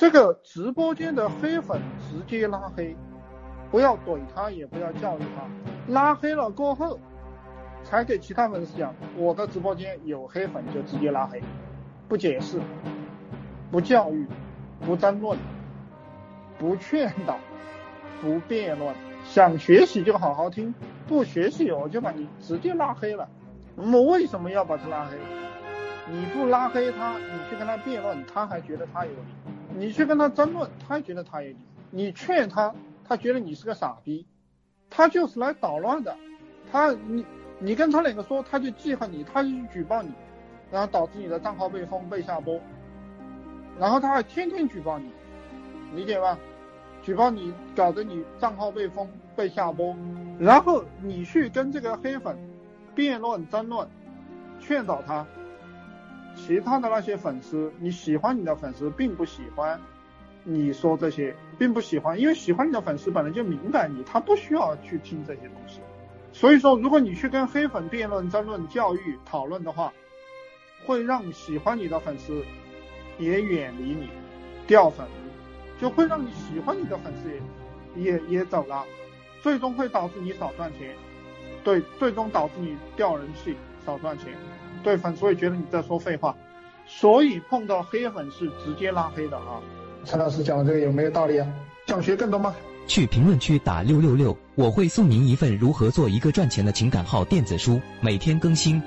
这个直播间的黑粉直接拉黑，不要怼他，也不要教育他，拉黑了过后，才给其他粉丝讲，我的直播间有黑粉就直接拉黑，不解释，不教育，不争论，不劝导，不辩论，想学习就好好听，不学习我就把你直接拉黑了。我为什么要把他拉黑？你不拉黑他，你去跟他辩论，他还觉得他有理。你去跟他争论，他觉得他有理；你劝他，他觉得你是个傻逼。他就是来捣乱的。他你你跟他两个说，他就记恨你，他就去举报你，然后导致你的账号被封被下播。然后他还天天举报你，理解吧？举报你，搞得你账号被封被下播。然后你去跟这个黑粉辩论争论，劝导他。其他的那些粉丝，你喜欢你的粉丝，并不喜欢你说这些，并不喜欢，因为喜欢你的粉丝本来就明白你，他不需要去听这些东西。所以说，如果你去跟黑粉辩论、争论、教育、讨论的话，会让喜欢你的粉丝也远离你，掉粉，就会让你喜欢你的粉丝也也也走了，最终会导致你少赚钱，对，最终导致你掉人气，少赚钱。对粉丝会觉得你在说废话，所以碰到黑粉是直接拉黑的啊。陈老师讲的这个有没有道理啊？想学更多吗？去评论区打六六六，我会送您一份如何做一个赚钱的情感号电子书，每天更新。